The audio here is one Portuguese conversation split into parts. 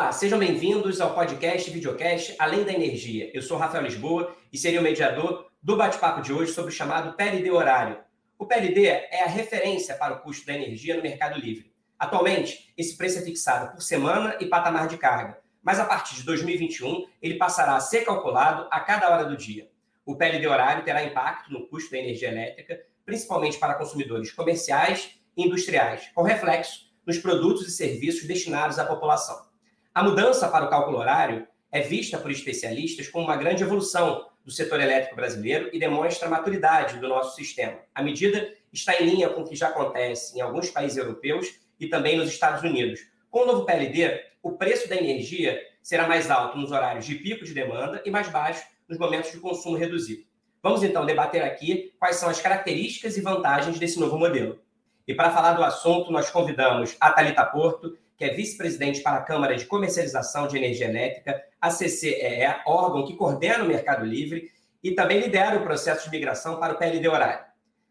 Olá, sejam bem-vindos ao podcast videocast Além da Energia. Eu sou Rafael Lisboa e seria o mediador do bate-papo de hoje sobre o chamado PLD horário. O PLD é a referência para o custo da energia no mercado livre. Atualmente, esse preço é fixado por semana e patamar de carga, mas a partir de 2021 ele passará a ser calculado a cada hora do dia. O PLD horário terá impacto no custo da energia elétrica, principalmente para consumidores comerciais e industriais, com reflexo nos produtos e serviços destinados à população. A mudança para o cálculo horário é vista por especialistas como uma grande evolução do setor elétrico brasileiro e demonstra a maturidade do nosso sistema. A medida está em linha com o que já acontece em alguns países europeus e também nos Estados Unidos. Com o novo PLD, o preço da energia será mais alto nos horários de pico de demanda e mais baixo nos momentos de consumo reduzido. Vamos então debater aqui quais são as características e vantagens desse novo modelo. E para falar do assunto, nós convidamos a Talita Porto, que é vice-presidente para a Câmara de Comercialização de Energia Elétrica, a CCEE, órgão que coordena o Mercado Livre e também lidera o processo de migração para o PLD horário.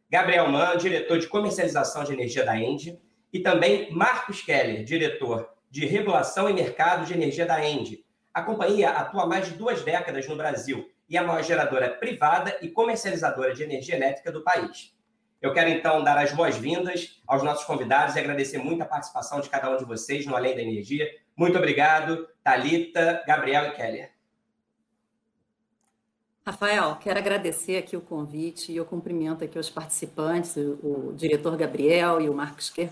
Gabriel Mann, diretor de comercialização de energia da Endi, e também Marcos Keller, diretor de regulação e mercado de energia da Endi. A companhia atua há mais de duas décadas no Brasil e é a maior geradora privada e comercializadora de energia elétrica do país. Eu quero então dar as boas-vindas aos nossos convidados e agradecer muito a participação de cada um de vocês no Além da Energia. Muito obrigado, Talita, Gabriel e Keller. Rafael, quero agradecer aqui o convite e eu cumprimento aqui os participantes, o, o diretor Gabriel e o Marcos Kerr,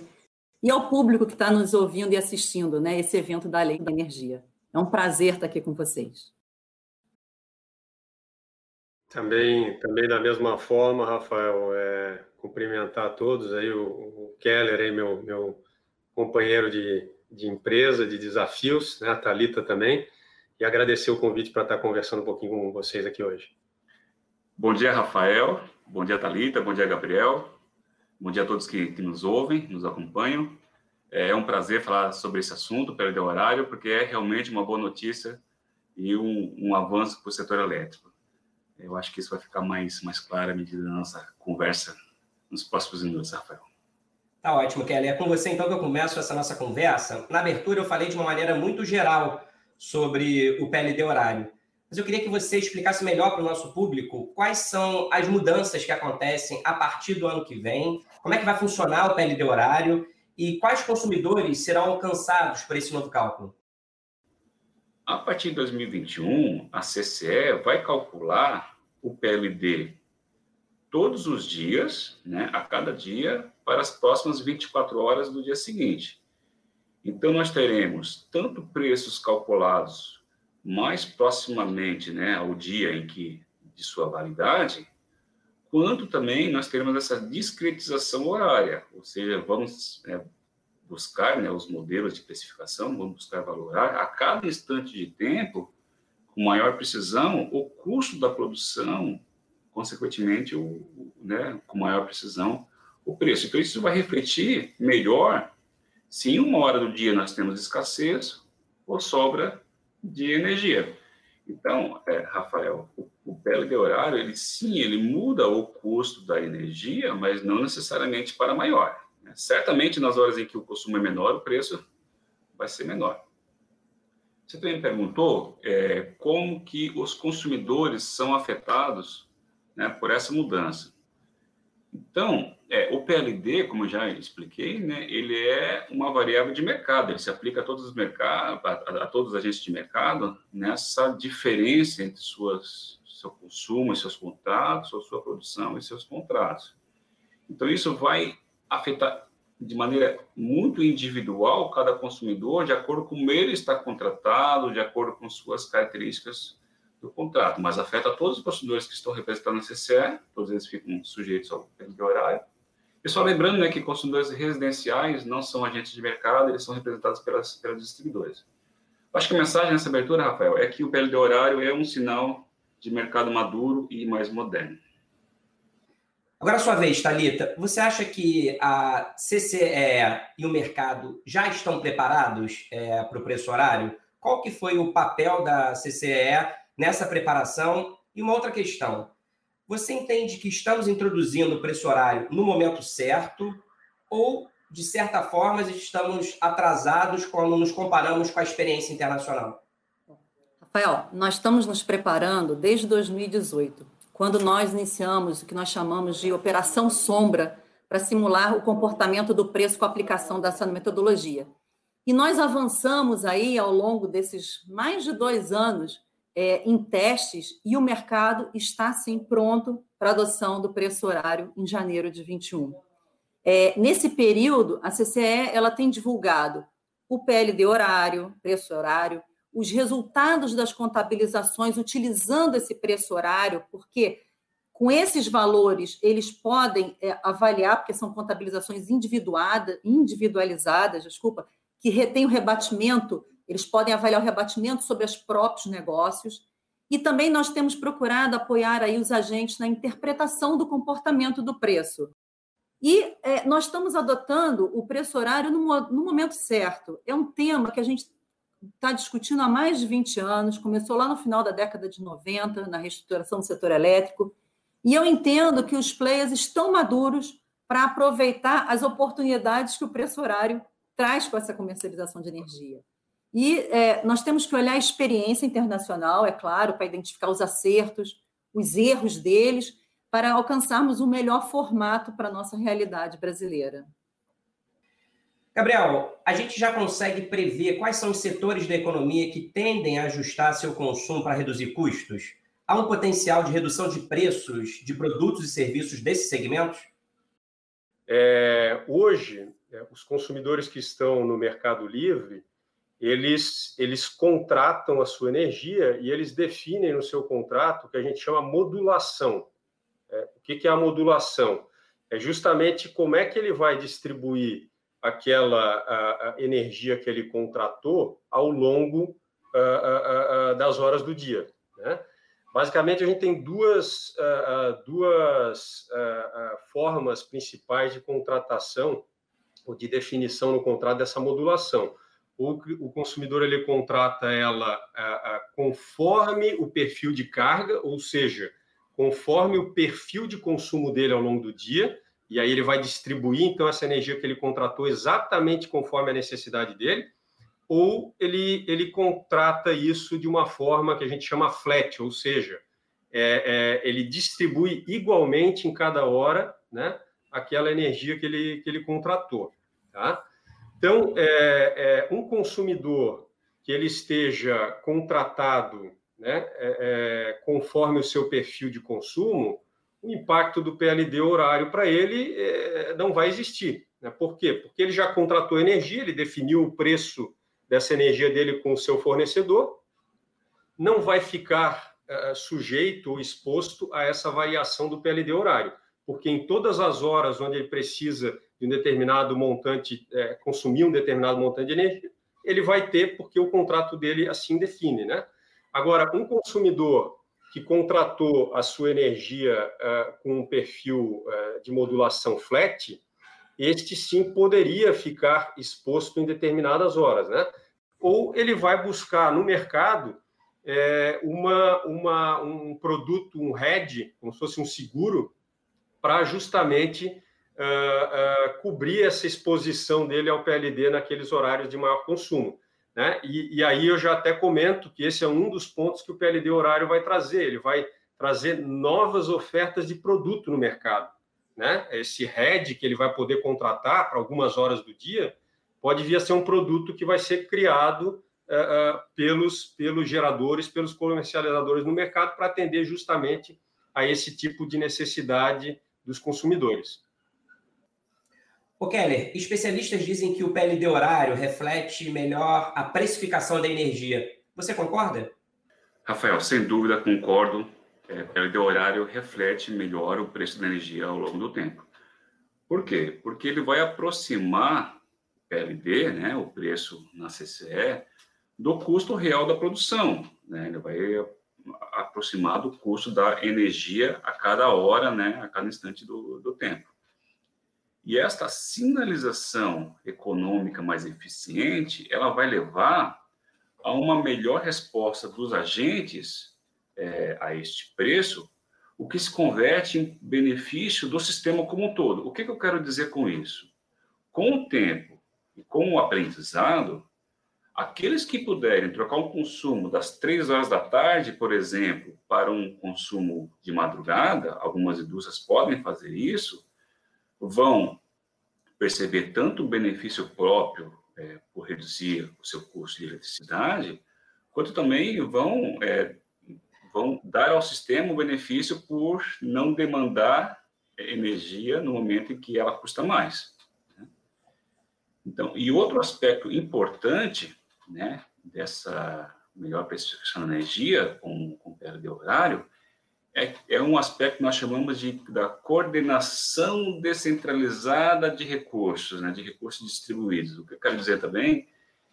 e ao público que está nos ouvindo e assistindo, né, esse evento da Além da Energia. É um prazer estar aqui com vocês. Também, também da mesma forma, Rafael, é, cumprimentar a todos aí, o, o Keller aí, meu, meu companheiro de, de empresa, de desafios, né, a Thalita também, e agradecer o convite para estar conversando um pouquinho com vocês aqui hoje. Bom dia, Rafael, bom dia, Thalita, bom dia, Gabriel, bom dia a todos que, que nos ouvem, nos acompanham. É um prazer falar sobre esse assunto, perder o horário, porque é realmente uma boa notícia e um, um avanço para o setor elétrico. Eu acho que isso vai ficar mais, mais claro à medida da nossa conversa nos próximos minutos, Rafael. Tá ótimo, Kelly. É com você então que eu começo essa nossa conversa. Na abertura eu falei de uma maneira muito geral sobre o PLD horário. Mas eu queria que você explicasse melhor para o nosso público quais são as mudanças que acontecem a partir do ano que vem, como é que vai funcionar o PLD horário e quais consumidores serão alcançados por esse novo cálculo. A partir de 2021, a CCE vai calcular o PLD todos os dias, né, a cada dia, para as próximas 24 horas do dia seguinte. Então, nós teremos tanto preços calculados mais proximamente né, ao dia em que de sua validade, quanto também nós teremos essa discretização horária, ou seja, vamos é, buscar né, os modelos de precificação, vamos buscar valorar a cada instante de tempo, com maior precisão, o custo da produção consequentemente, o, né, com maior precisão, o preço. Então, isso vai refletir melhor se em uma hora do dia nós temos escassez ou sobra de energia. Então, é, Rafael, o, o PLD horário, ele sim, ele muda o custo da energia, mas não necessariamente para maior. Né? Certamente, nas horas em que o consumo é menor, o preço vai ser menor. Você também perguntou é, como que os consumidores são afetados né, por essa mudança. Então, é, o PLD, como eu já expliquei, né, ele é uma variável de mercado, ele se aplica a todos os mercados, a, a, todos os agentes de mercado, nessa diferença entre suas, seu consumo e seus contratos, ou sua produção e seus contratos. Então, isso vai afetar de maneira muito individual cada consumidor, de acordo com como ele está contratado, de acordo com suas características do contrato, mas afeta todos os consumidores que estão representados na CCE, todos eles ficam sujeitos ao de horário. E só lembrando né, que consumidores residenciais não são agentes de mercado, eles são representados pelas, pelas distribuidoras. Acho que a mensagem nessa abertura, Rafael, é que o PLD horário é um sinal de mercado maduro e mais moderno. Agora, a sua vez, Thalita, você acha que a CCE e o mercado já estão preparados é, para o preço horário? Qual que foi o papel da CCE nessa preparação? E uma outra questão: você entende que estamos introduzindo o preço horário no momento certo ou de certa forma, estamos atrasados quando nos comparamos com a experiência internacional? Rafael, nós estamos nos preparando desde 2018, quando nós iniciamos o que nós chamamos de Operação Sombra para simular o comportamento do preço com a aplicação dessa metodologia. E nós avançamos aí ao longo desses mais de dois anos é, em testes e o mercado está sim pronto para adoção do preço horário em janeiro de 21. É, nesse período, a CCE ela tem divulgado o PLD horário, preço horário, os resultados das contabilizações utilizando esse preço horário, porque com esses valores eles podem é, avaliar, porque são contabilizações individuadas, individualizadas, desculpa, que retém o rebatimento, eles podem avaliar o rebatimento sobre os próprios negócios. E também nós temos procurado apoiar aí os agentes na interpretação do comportamento do preço. E é, nós estamos adotando o preço horário no, no momento certo. É um tema que a gente está discutindo há mais de 20 anos, começou lá no final da década de 90, na reestruturação do setor elétrico, e eu entendo que os players estão maduros para aproveitar as oportunidades que o preço horário traz com essa comercialização de energia. E é, nós temos que olhar a experiência internacional, é claro, para identificar os acertos, os erros deles, para alcançarmos o um melhor formato para a nossa realidade brasileira. Gabriel, a gente já consegue prever quais são os setores da economia que tendem a ajustar seu consumo para reduzir custos? Há um potencial de redução de preços de produtos e serviços desses segmentos? É, hoje, é, os consumidores que estão no mercado livre, eles, eles contratam a sua energia e eles definem no seu contrato o que a gente chama modulação. É, o que, que é a modulação? É justamente como é que ele vai distribuir aquela a, a energia que ele contratou ao longo a, das horas do dia. Né? Basicamente, a gente tem duas, duas formas principais de contratação ou de definição no contrato dessa modulação. O, o consumidor ele contrata ela conforme o perfil de carga, ou seja, conforme o perfil de consumo dele ao longo do dia, e aí ele vai distribuir então essa energia que ele contratou exatamente conforme a necessidade dele, ou ele, ele contrata isso de uma forma que a gente chama flat, ou seja, é, é, ele distribui igualmente em cada hora né, aquela energia que ele, que ele contratou. Tá? Então, é, é um consumidor que ele esteja contratado né, é, é, conforme o seu perfil de consumo, o impacto do PLD horário para ele é, não vai existir. Né? Por quê? Porque ele já contratou energia, ele definiu o preço dessa energia dele com o seu fornecedor, não vai ficar é, sujeito ou exposto a essa variação do PLD horário, porque em todas as horas onde ele precisa de um determinado montante, é, consumir um determinado montante de energia, ele vai ter, porque o contrato dele assim define. Né? Agora, um consumidor que contratou a sua energia uh, com um perfil uh, de modulação flat, este sim poderia ficar exposto em determinadas horas, né? Ou ele vai buscar no mercado é, uma, uma, um produto, um hedge, como se fosse um seguro, para justamente uh, cobrir essa exposição dele ao PLD naqueles horários de maior consumo. Né? E, e, aí eu já até comento que esse é um dos pontos que o PLD horário vai trazer. Ele vai trazer novas ofertas de produto no mercado. Né? Esse head que ele vai poder contratar para algumas horas do dia pode vir a ser um produto que vai ser criado uh, uh, pelos, pelos geradores, pelos comercializadores no mercado para atender justamente a esse tipo de necessidade dos consumidores. O Keller, especialistas dizem que o PLD horário reflete melhor a precificação da energia. Você concorda? Rafael, sem dúvida concordo. É, PLD horário reflete melhor o preço da energia ao longo do tempo. Por quê? Porque ele vai aproximar o PLD, né, o preço na CCE, do custo real da produção. Né? Ele vai aproximar do custo da energia a cada hora, né, a cada instante do, do tempo. E esta sinalização econômica mais eficiente, ela vai levar a uma melhor resposta dos agentes é, a este preço, o que se converte em benefício do sistema como um todo. O que, que eu quero dizer com isso? com o tempo e com o aprendizado, aqueles que puderem trocar um consumo das três horas da tarde, por exemplo, para um consumo de madrugada, algumas indústrias podem fazer isso, vão perceber tanto o benefício próprio é, por reduzir o seu custo de eletricidade, quanto também vão, é, vão dar ao sistema o benefício por não demandar energia no momento em que ela custa mais. Né? Então, e outro aspecto importante né, dessa melhor precificação da energia com, com perda de horário é, é um aspecto que nós chamamos de da coordenação descentralizada de recursos, né, de recursos distribuídos. O que eu quero dizer também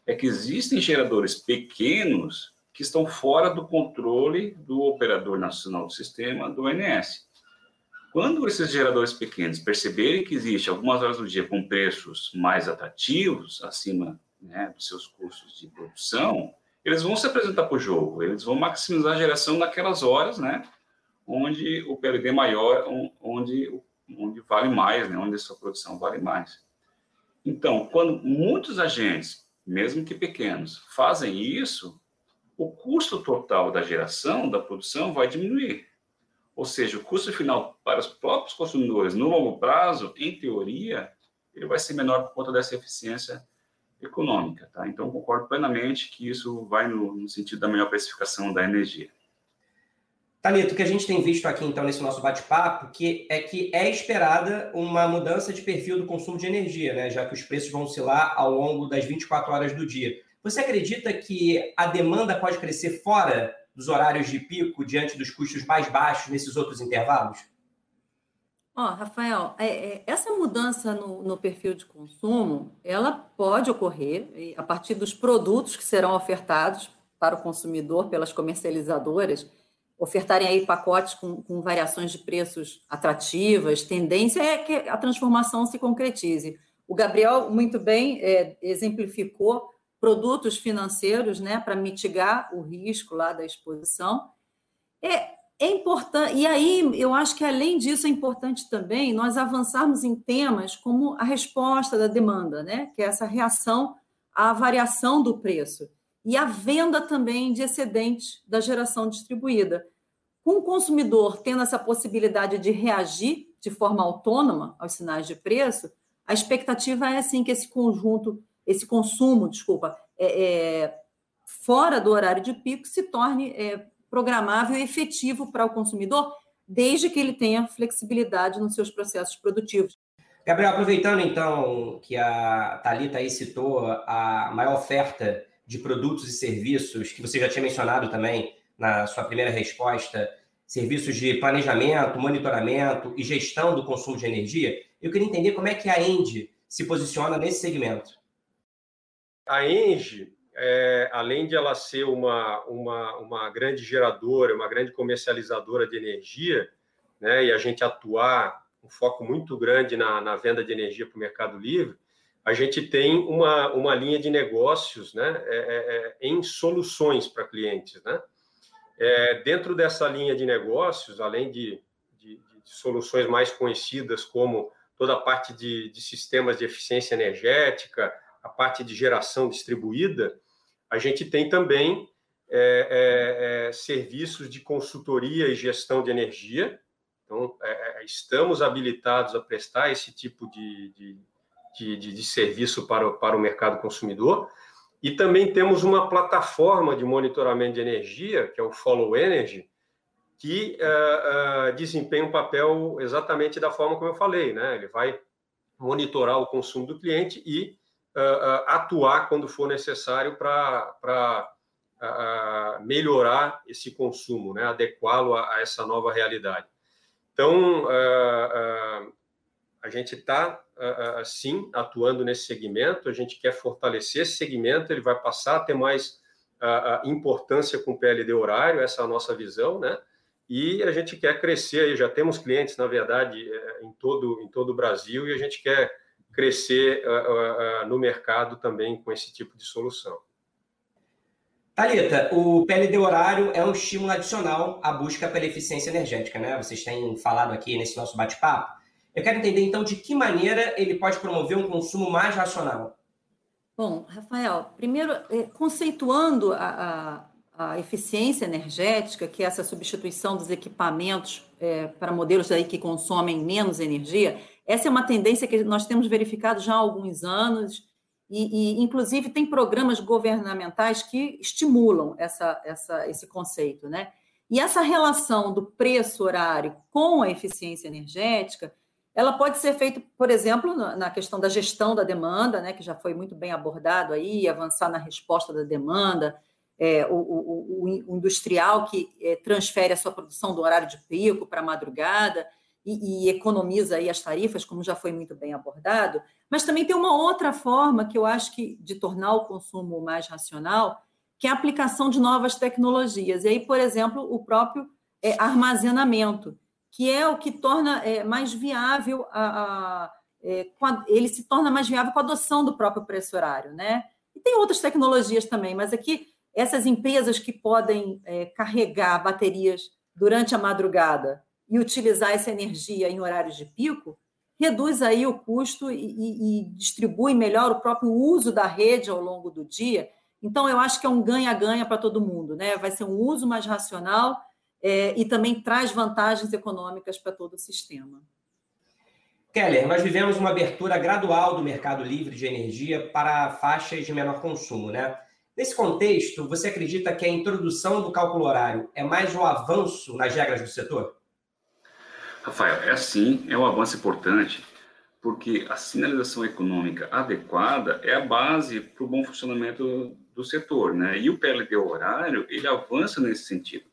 é que existem geradores pequenos que estão fora do controle do operador nacional do sistema, do ONS. Quando esses geradores pequenos perceberem que existe algumas horas do dia com preços mais atrativos, acima né, dos seus custos de produção, eles vão se apresentar para o jogo, eles vão maximizar a geração naquelas horas, né, onde o PLD é maior, onde, onde vale mais, né, onde a sua produção vale mais. Então, quando muitos agentes, mesmo que pequenos, fazem isso, o custo total da geração, da produção, vai diminuir. Ou seja, o custo final para os próprios consumidores no longo prazo, em teoria, ele vai ser menor por conta dessa eficiência econômica. Tá? Então, concordo plenamente que isso vai no, no sentido da melhor precificação da energia. Talito, o que a gente tem visto aqui, então, nesse nosso bate-papo, que é que é esperada uma mudança de perfil do consumo de energia, né? já que os preços vão oscilar ao longo das 24 horas do dia. Você acredita que a demanda pode crescer fora dos horários de pico, diante dos custos mais baixos nesses outros intervalos? Rafael, é, é, essa mudança no, no, perfil de consumo, ela pode ocorrer a partir dos produtos que serão ofertados para o consumidor pelas comercializadoras, ofertarem aí pacotes com, com variações de preços atrativas, tendência é que a transformação se concretize. O Gabriel muito bem é, exemplificou produtos financeiros, né, para mitigar o risco lá da exposição. É, é importante, e aí eu acho que além disso é importante também nós avançarmos em temas como a resposta da demanda, né? que é essa reação à variação do preço, e a venda também de excedentes da geração distribuída. Com o consumidor tendo essa possibilidade de reagir de forma autônoma aos sinais de preço, a expectativa é assim que esse conjunto, esse consumo, desculpa, é, é fora do horário de pico se torne é, programável e efetivo para o consumidor, desde que ele tenha flexibilidade nos seus processos produtivos. Gabriel, aproveitando então que a Thalita aí citou a maior oferta de produtos e serviços, que você já tinha mencionado também na sua primeira resposta, serviços de planejamento, monitoramento e gestão do consumo de energia, eu queria entender como é que a Engie se posiciona nesse segmento. A Engie é, além de ela ser uma, uma, uma grande geradora, uma grande comercializadora de energia, né, e a gente atuar um foco muito grande na, na venda de energia para o Mercado Livre, a gente tem uma, uma linha de negócios né, é, é, é em soluções para clientes. Né? É, dentro dessa linha de negócios, além de, de, de, soluções mais conhecidas, como toda a parte de, de sistemas de eficiência energética, a parte de geração distribuída, a gente tem também é, é, é, serviços de consultoria e gestão de energia. Então, é, é, estamos habilitados a prestar esse tipo de, de, de, de, serviço para o, para o mercado consumidor. E também temos uma plataforma de monitoramento de energia, que é o Follow Energy, que uh, uh, desempenha um papel exatamente da forma como eu falei, né? Ele vai monitorar o consumo do cliente e atuar quando for necessário para uh, melhorar esse consumo, né? adequá-lo a, a, essa nova realidade. Então, a gente está, sim, atuando nesse segmento, a gente quer fortalecer esse segmento, ele vai passar a ter mais importância com o PLD horário, essa é a nossa visão, né? e a gente quer crescer, já temos clientes, na verdade, é, em todo, em todo o Brasil, e a gente quer crescer uh, uh, no mercado também com esse tipo de solução. Talita, o PLD horário é um estímulo adicional à busca pela eficiência energética, né? Vocês têm falado aqui nesse nosso bate-papo. Eu quero entender, então, de que maneira ele pode promover um consumo mais racional. Bom, Rafael, primeiro, é, conceituando a, a, a eficiência energética, que é essa substituição dos equipamentos é, para modelos aí que consomem menos energia, essa é uma tendência que nós temos verificado já há alguns anos, e, e inclusive tem programas governamentais que estimulam essa, essa, esse conceito, né? E essa relação do preço horário com a eficiência energética, ela pode ser feita, por exemplo, na questão da gestão da demanda, né, que já foi muito bem abordado aí, avançar na resposta da demanda, é, o, o, o, industrial que é, transfere a sua produção do horário de pico para a madrugada e, e, economiza aí as tarifas, como já foi muito bem abordado, mas também tem uma outra forma que eu acho que de tornar o consumo mais racional, que é a aplicação de novas tecnologias. E aí, por exemplo, o próprio é, armazenamento, que é o que torna é, mais viável a, a, é, a, ele se torna mais viável com a adoção do próprio preço horário, né? E tem outras tecnologias também, mas aqui essas empresas que podem é, carregar baterias durante a madrugada e utilizar essa energia em horários de pico, reduz aí o custo e, e, e distribui melhor o próprio uso da rede ao longo do dia. Então, eu acho que é um ganha-ganha para todo mundo, né? Vai ser um uso mais racional é, e também traz vantagens econômicas para todo o sistema. Keller, nós vivemos uma abertura gradual do mercado livre de energia para faixas de menor consumo, né? Nesse contexto, você acredita que a introdução do cálculo horário é mais um avanço nas regras do setor? Rafael, é assim, é um avanço importante, porque a sinalização econômica adequada é a base para o bom funcionamento do setor, né? E o PLD horário, ele avança nesse sentido.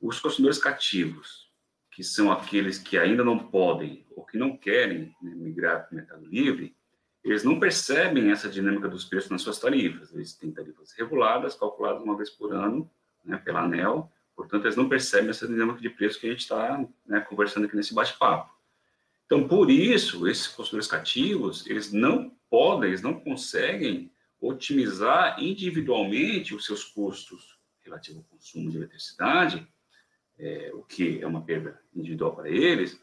Os consumidores cativos, que são aqueles que ainda não podem ou que não querem né, migrar para o mercado livre, eles não percebem essa dinâmica dos preços nas suas tarifas. Eles têm tarifas reguladas, calculadas uma vez por ano né, pela ANEL, portanto, eles não percebem essa dinâmica de preço que a gente está né, conversando aqui nesse bate-papo. Então, por isso, esses consumidores cativos, eles não podem, eles não conseguem otimizar individualmente os seus custos relativos ao consumo de eletricidade é, o que é uma perda individual para eles,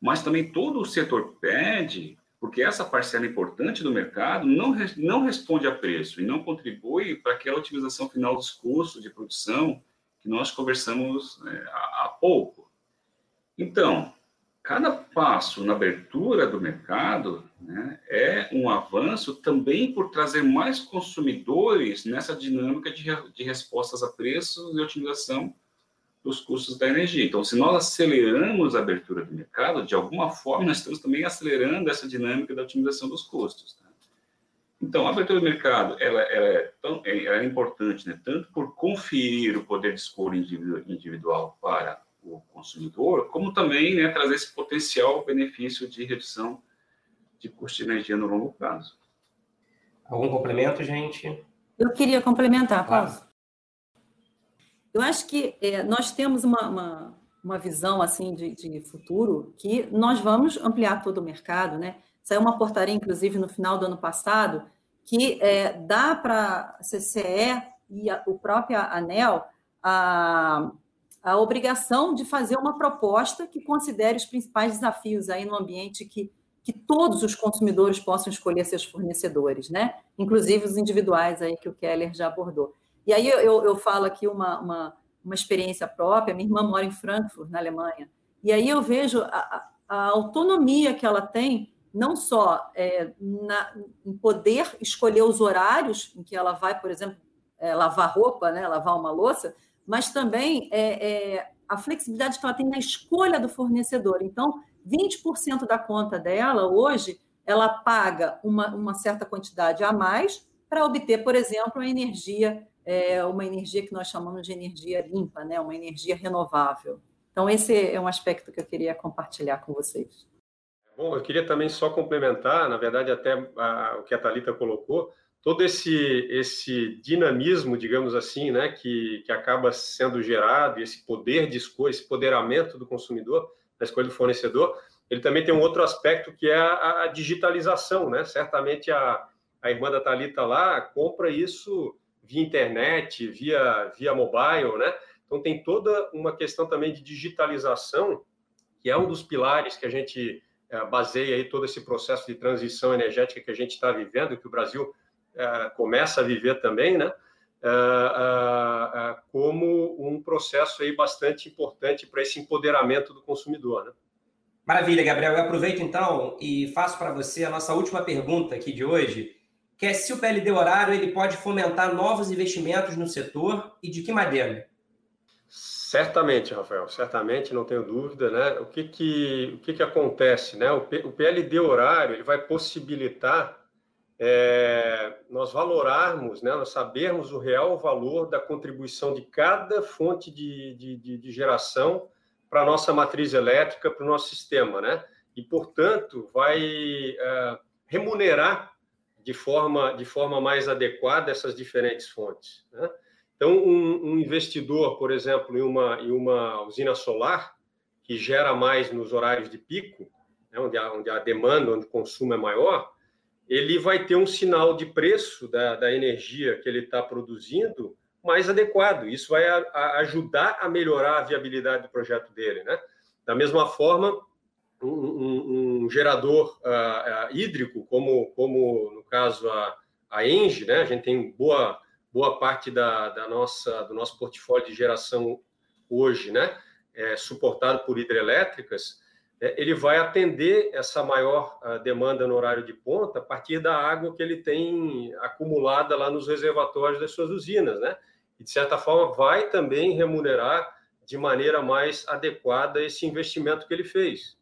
mas também todo o setor pede, porque essa parcela importante do mercado não, não responde a preço e não contribui para aquela otimização final dos custos de produção que nós conversamos é, há, pouco. Então, cada passo na abertura do mercado né, é um avanço também por trazer mais consumidores nessa dinâmica de, de respostas a preços e otimização dos custos da energia. Então, se nós aceleramos a abertura do mercado, de alguma forma, nós estamos também acelerando essa dinâmica da otimização dos custos. Tá? Então, a abertura do mercado ela, ela é, tão, é, ela é importante, né? tanto por conferir o poder de escolha individual para o consumidor, como também né, trazer esse potencial benefício de redução de custo de energia no longo prazo. Algum complemento, gente? Eu queria complementar, claro. posso? Eu acho que é, nós temos uma, uma, uma visão assim de, de, futuro que nós vamos ampliar todo o mercado, né? Saiu uma portaria, inclusive, no final do ano passado, que é, dá para a CCE e a, o próprio ANEL a, a obrigação de fazer uma proposta que considere os principais desafios aí no ambiente que, que todos os consumidores possam escolher seus fornecedores, né? Inclusive os individuais aí que o Keller já abordou. E aí eu, eu falo aqui uma, uma, uma, experiência própria. Minha irmã mora em Frankfurt, na Alemanha. E aí eu vejo a, a autonomia que ela tem, não só é, na, em poder escolher os horários em que ela vai, por exemplo, é, lavar roupa, né, lavar uma louça, mas também é, é a flexibilidade que ela tem na escolha do fornecedor. Então, 20% da conta dela hoje, ela paga uma, uma certa quantidade a mais para obter, por exemplo, a energia é uma energia que nós chamamos de energia limpa, né? uma energia renovável. Então, esse é um aspecto que eu queria compartilhar com vocês. Bom, eu queria também só complementar, na verdade, até a, o que a Thalita colocou, todo esse, esse dinamismo, digamos assim, né, que, que acaba sendo gerado, esse poder de escolha, esse poderamento do consumidor na escolha do fornecedor, ele também tem um outro aspecto que é a, a digitalização, né? Certamente a, a irmã da Thalita lá compra isso via internet, via, via mobile, né? Então tem toda uma questão também de digitalização que é um dos pilares que a gente baseia aí todo esse processo de transição energética que a gente está vivendo, que o Brasil é, começa a viver também, né? É, como um processo aí bastante importante para esse empoderamento do consumidor, né? Maravilha, Gabriel. Eu aproveito então e faço para você a nossa última pergunta aqui de hoje, que é se o PLD horário ele pode fomentar novos investimentos no setor e de que maneira? Certamente, Rafael, certamente, não tenho dúvida, né? O que que, o que, que acontece, né? O, P, o PLD horário ele vai possibilitar é, nós valorarmos, né? Nós sabermos o real valor da contribuição de cada fonte de, de, de, de geração para a nossa matriz elétrica, para o nosso sistema, né? E, portanto, vai é, remunerar de forma, de forma mais adequada essas diferentes fontes. Né? Então, um, um, investidor, por exemplo, em uma, em uma usina solar, que gera mais nos horários de pico, né, onde, a, onde a demanda, onde o consumo é maior, ele vai ter um sinal de preço da, da energia que ele está produzindo mais adequado. Isso vai a, a ajudar a melhorar a viabilidade do projeto dele. Né? Da mesma forma, um, um, um gerador uh, uh, hídrico, como, como no caso a, a Engie, né? A gente tem boa, boa parte da, da nossa, do nosso portfólio de geração hoje, né? É, suportado por hidrelétricas, é, ele vai atender essa maior uh, demanda no horário de ponta a partir da água que ele tem acumulada lá nos reservatórios das suas usinas, né? E, de certa forma, vai também remunerar de maneira mais adequada esse investimento que ele fez.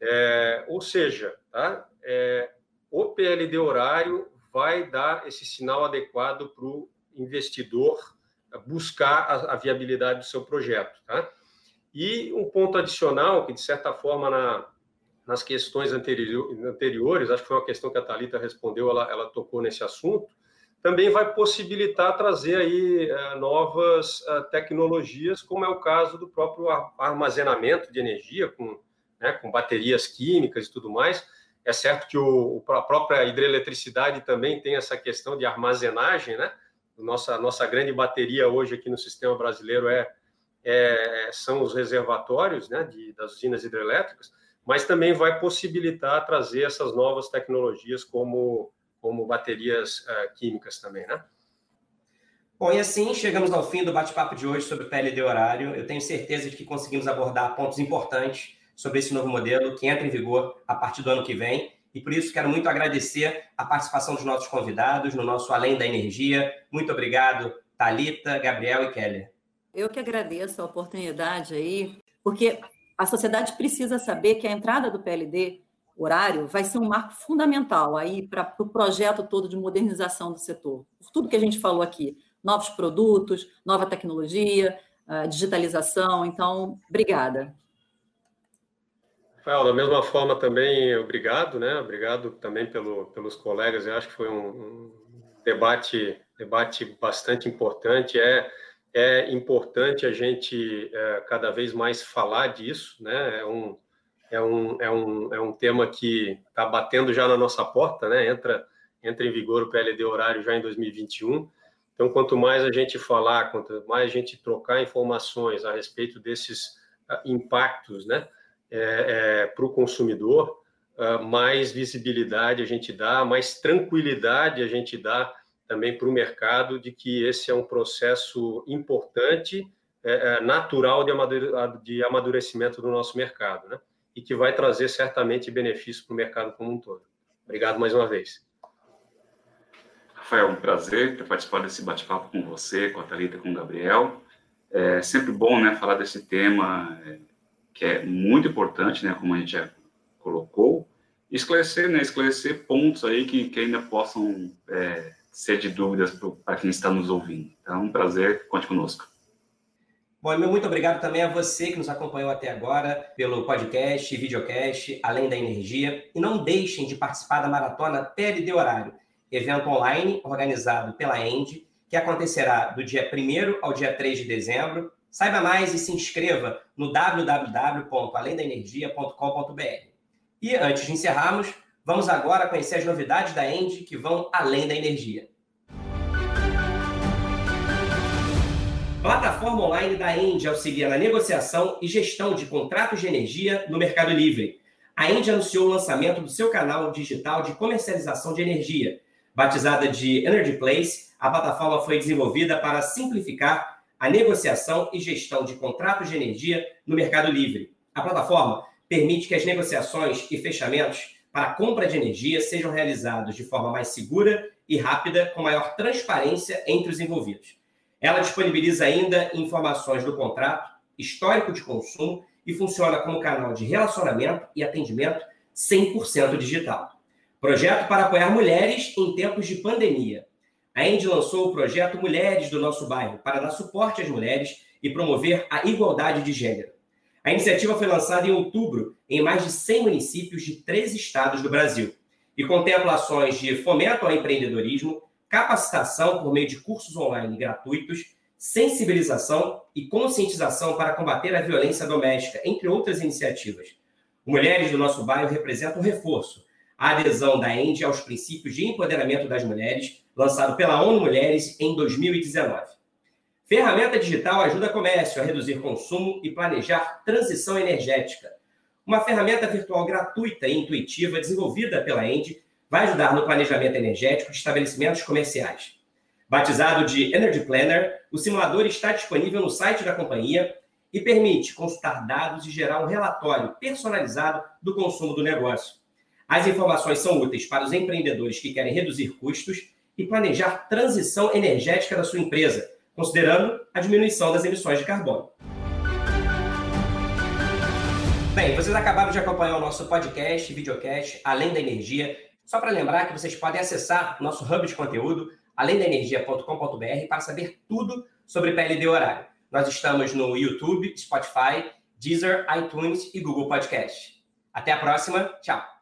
É, ou seja, tá? é, o PLD horário vai dar esse sinal adequado para o investidor buscar a, a, viabilidade do seu projeto. Tá? E um ponto adicional, que de certa forma na, nas questões anterior, anteriores, acho que foi uma questão que a Thalita respondeu, ela, ela tocou nesse assunto, também vai possibilitar trazer aí uh, novas uh, tecnologias, como é o caso do próprio armazenamento de energia, com né, com baterias químicas e tudo mais. É certo que o, a própria hidroeletricidade também tem essa questão de armazenagem, né? Nossa, nossa grande bateria hoje aqui no sistema brasileiro é, é são os reservatórios né, de, das usinas hidrelétricas, mas também vai possibilitar trazer essas novas tecnologias como, como baterias uh, químicas também, né? Bom, e assim chegamos ao fim do bate-papo de hoje sobre o PLD horário. Eu tenho certeza de que conseguimos abordar pontos importantes sobre esse novo modelo que entra em vigor a partir do ano que vem. E por isso quero muito agradecer a participação dos nossos convidados no nosso Além da Energia. Muito obrigado, Talita, Gabriel e Keller. Eu que agradeço a oportunidade aí, porque a sociedade precisa saber que a entrada do PLD horário vai ser um marco fundamental aí para o pro projeto todo de modernização do setor. Por tudo que a gente falou aqui, novos produtos, nova tecnologia, digitalização. Então, obrigada. Rafael, da mesma forma também, obrigado, né? Obrigado também pelo, pelos colegas. Eu acho que foi um, um debate, debate bastante importante. É, é importante a gente é, cada vez mais falar disso, né? É um, é um, é um, é um tema que está batendo já na nossa porta, né? Entra, entra em vigor o PLD horário já em 2021. Então, quanto mais a gente falar, quanto mais a gente trocar informações a respeito desses uh, impactos, né? É, é, para o consumidor, uh, mais visibilidade a gente dá, mais tranquilidade a gente dá também para o mercado de que esse é um processo importante, é, é natural de, amadurecimento do nosso mercado, né? E que vai trazer certamente benefícios para o mercado como um todo. Obrigado mais uma vez. Rafael, um prazer ter participado desse bate-papo com você, com a Thalita, com o Gabriel. É sempre bom né, falar desse tema é, que é muito importante, né, como a gente já colocou, esclarecer, né, esclarecer pontos aí que, que ainda possam é, ser de dúvidas para quem está nos ouvindo. Então, é um prazer, conte conosco. Bom, meu muito obrigado também a você que nos acompanhou até agora pelo podcast, videocast, Além da Energia. E não deixem de participar da Maratona PLD Horário, evento online organizado pela End, que acontecerá do dia 1 ao dia 3 de dezembro, Saiba mais e se inscreva no www.alendaenergia.com.br. E antes de encerrarmos, vamos agora conhecer as novidades da End que vão além da energia. Plataforma online da End auxilia na negociação e gestão de contratos de energia no Mercado Livre. A End anunciou o lançamento do seu canal digital de comercialização de energia. Batizada de Energy Place, a plataforma foi desenvolvida para simplificar a negociação e gestão de contratos de energia no Mercado Livre. A plataforma permite que as negociações e fechamentos para a compra de energia sejam realizados de forma mais segura e rápida, com maior transparência entre os envolvidos. Ela disponibiliza ainda informações do contrato, histórico de consumo e funciona como canal de relacionamento e atendimento 100% digital. Projeto para apoiar mulheres em tempos de pandemia. A End lançou o projeto Mulheres do Nosso Bairro para dar suporte às mulheres e promover a igualdade de gênero. A iniciativa foi lançada em outubro em mais de 100 municípios de três estados do Brasil e contempla ações de fomento ao empreendedorismo, capacitação por meio de cursos online gratuitos, sensibilização e conscientização para combater a violência doméstica, entre outras iniciativas. Mulheres do nosso bairro representam um reforço, a adesão da ENDE aos princípios de empoderamento das mulheres, lançado pela ONU Mulheres em 2019. Ferramenta digital ajuda comércio a reduzir consumo e planejar transição energética. Uma ferramenta virtual gratuita e intuitiva desenvolvida pela ENDE vai ajudar no planejamento energético de estabelecimentos comerciais. Batizado de Energy Planner, o simulador está disponível no site da companhia e permite consultar dados e gerar um relatório personalizado do consumo do negócio. As informações são úteis para os empreendedores que querem reduzir custos e planejar transição energética da sua empresa, considerando a diminuição das emissões de carbono. Bem, vocês acabaram de acompanhar o nosso podcast, videocast, Além da Energia, só para lembrar que vocês podem acessar o nosso hub de conteúdo, alemdaenergia.com.br, para saber tudo sobre PLD horário. Nós estamos no YouTube, Spotify, Deezer, iTunes e Google Podcast. Até a próxima. Tchau.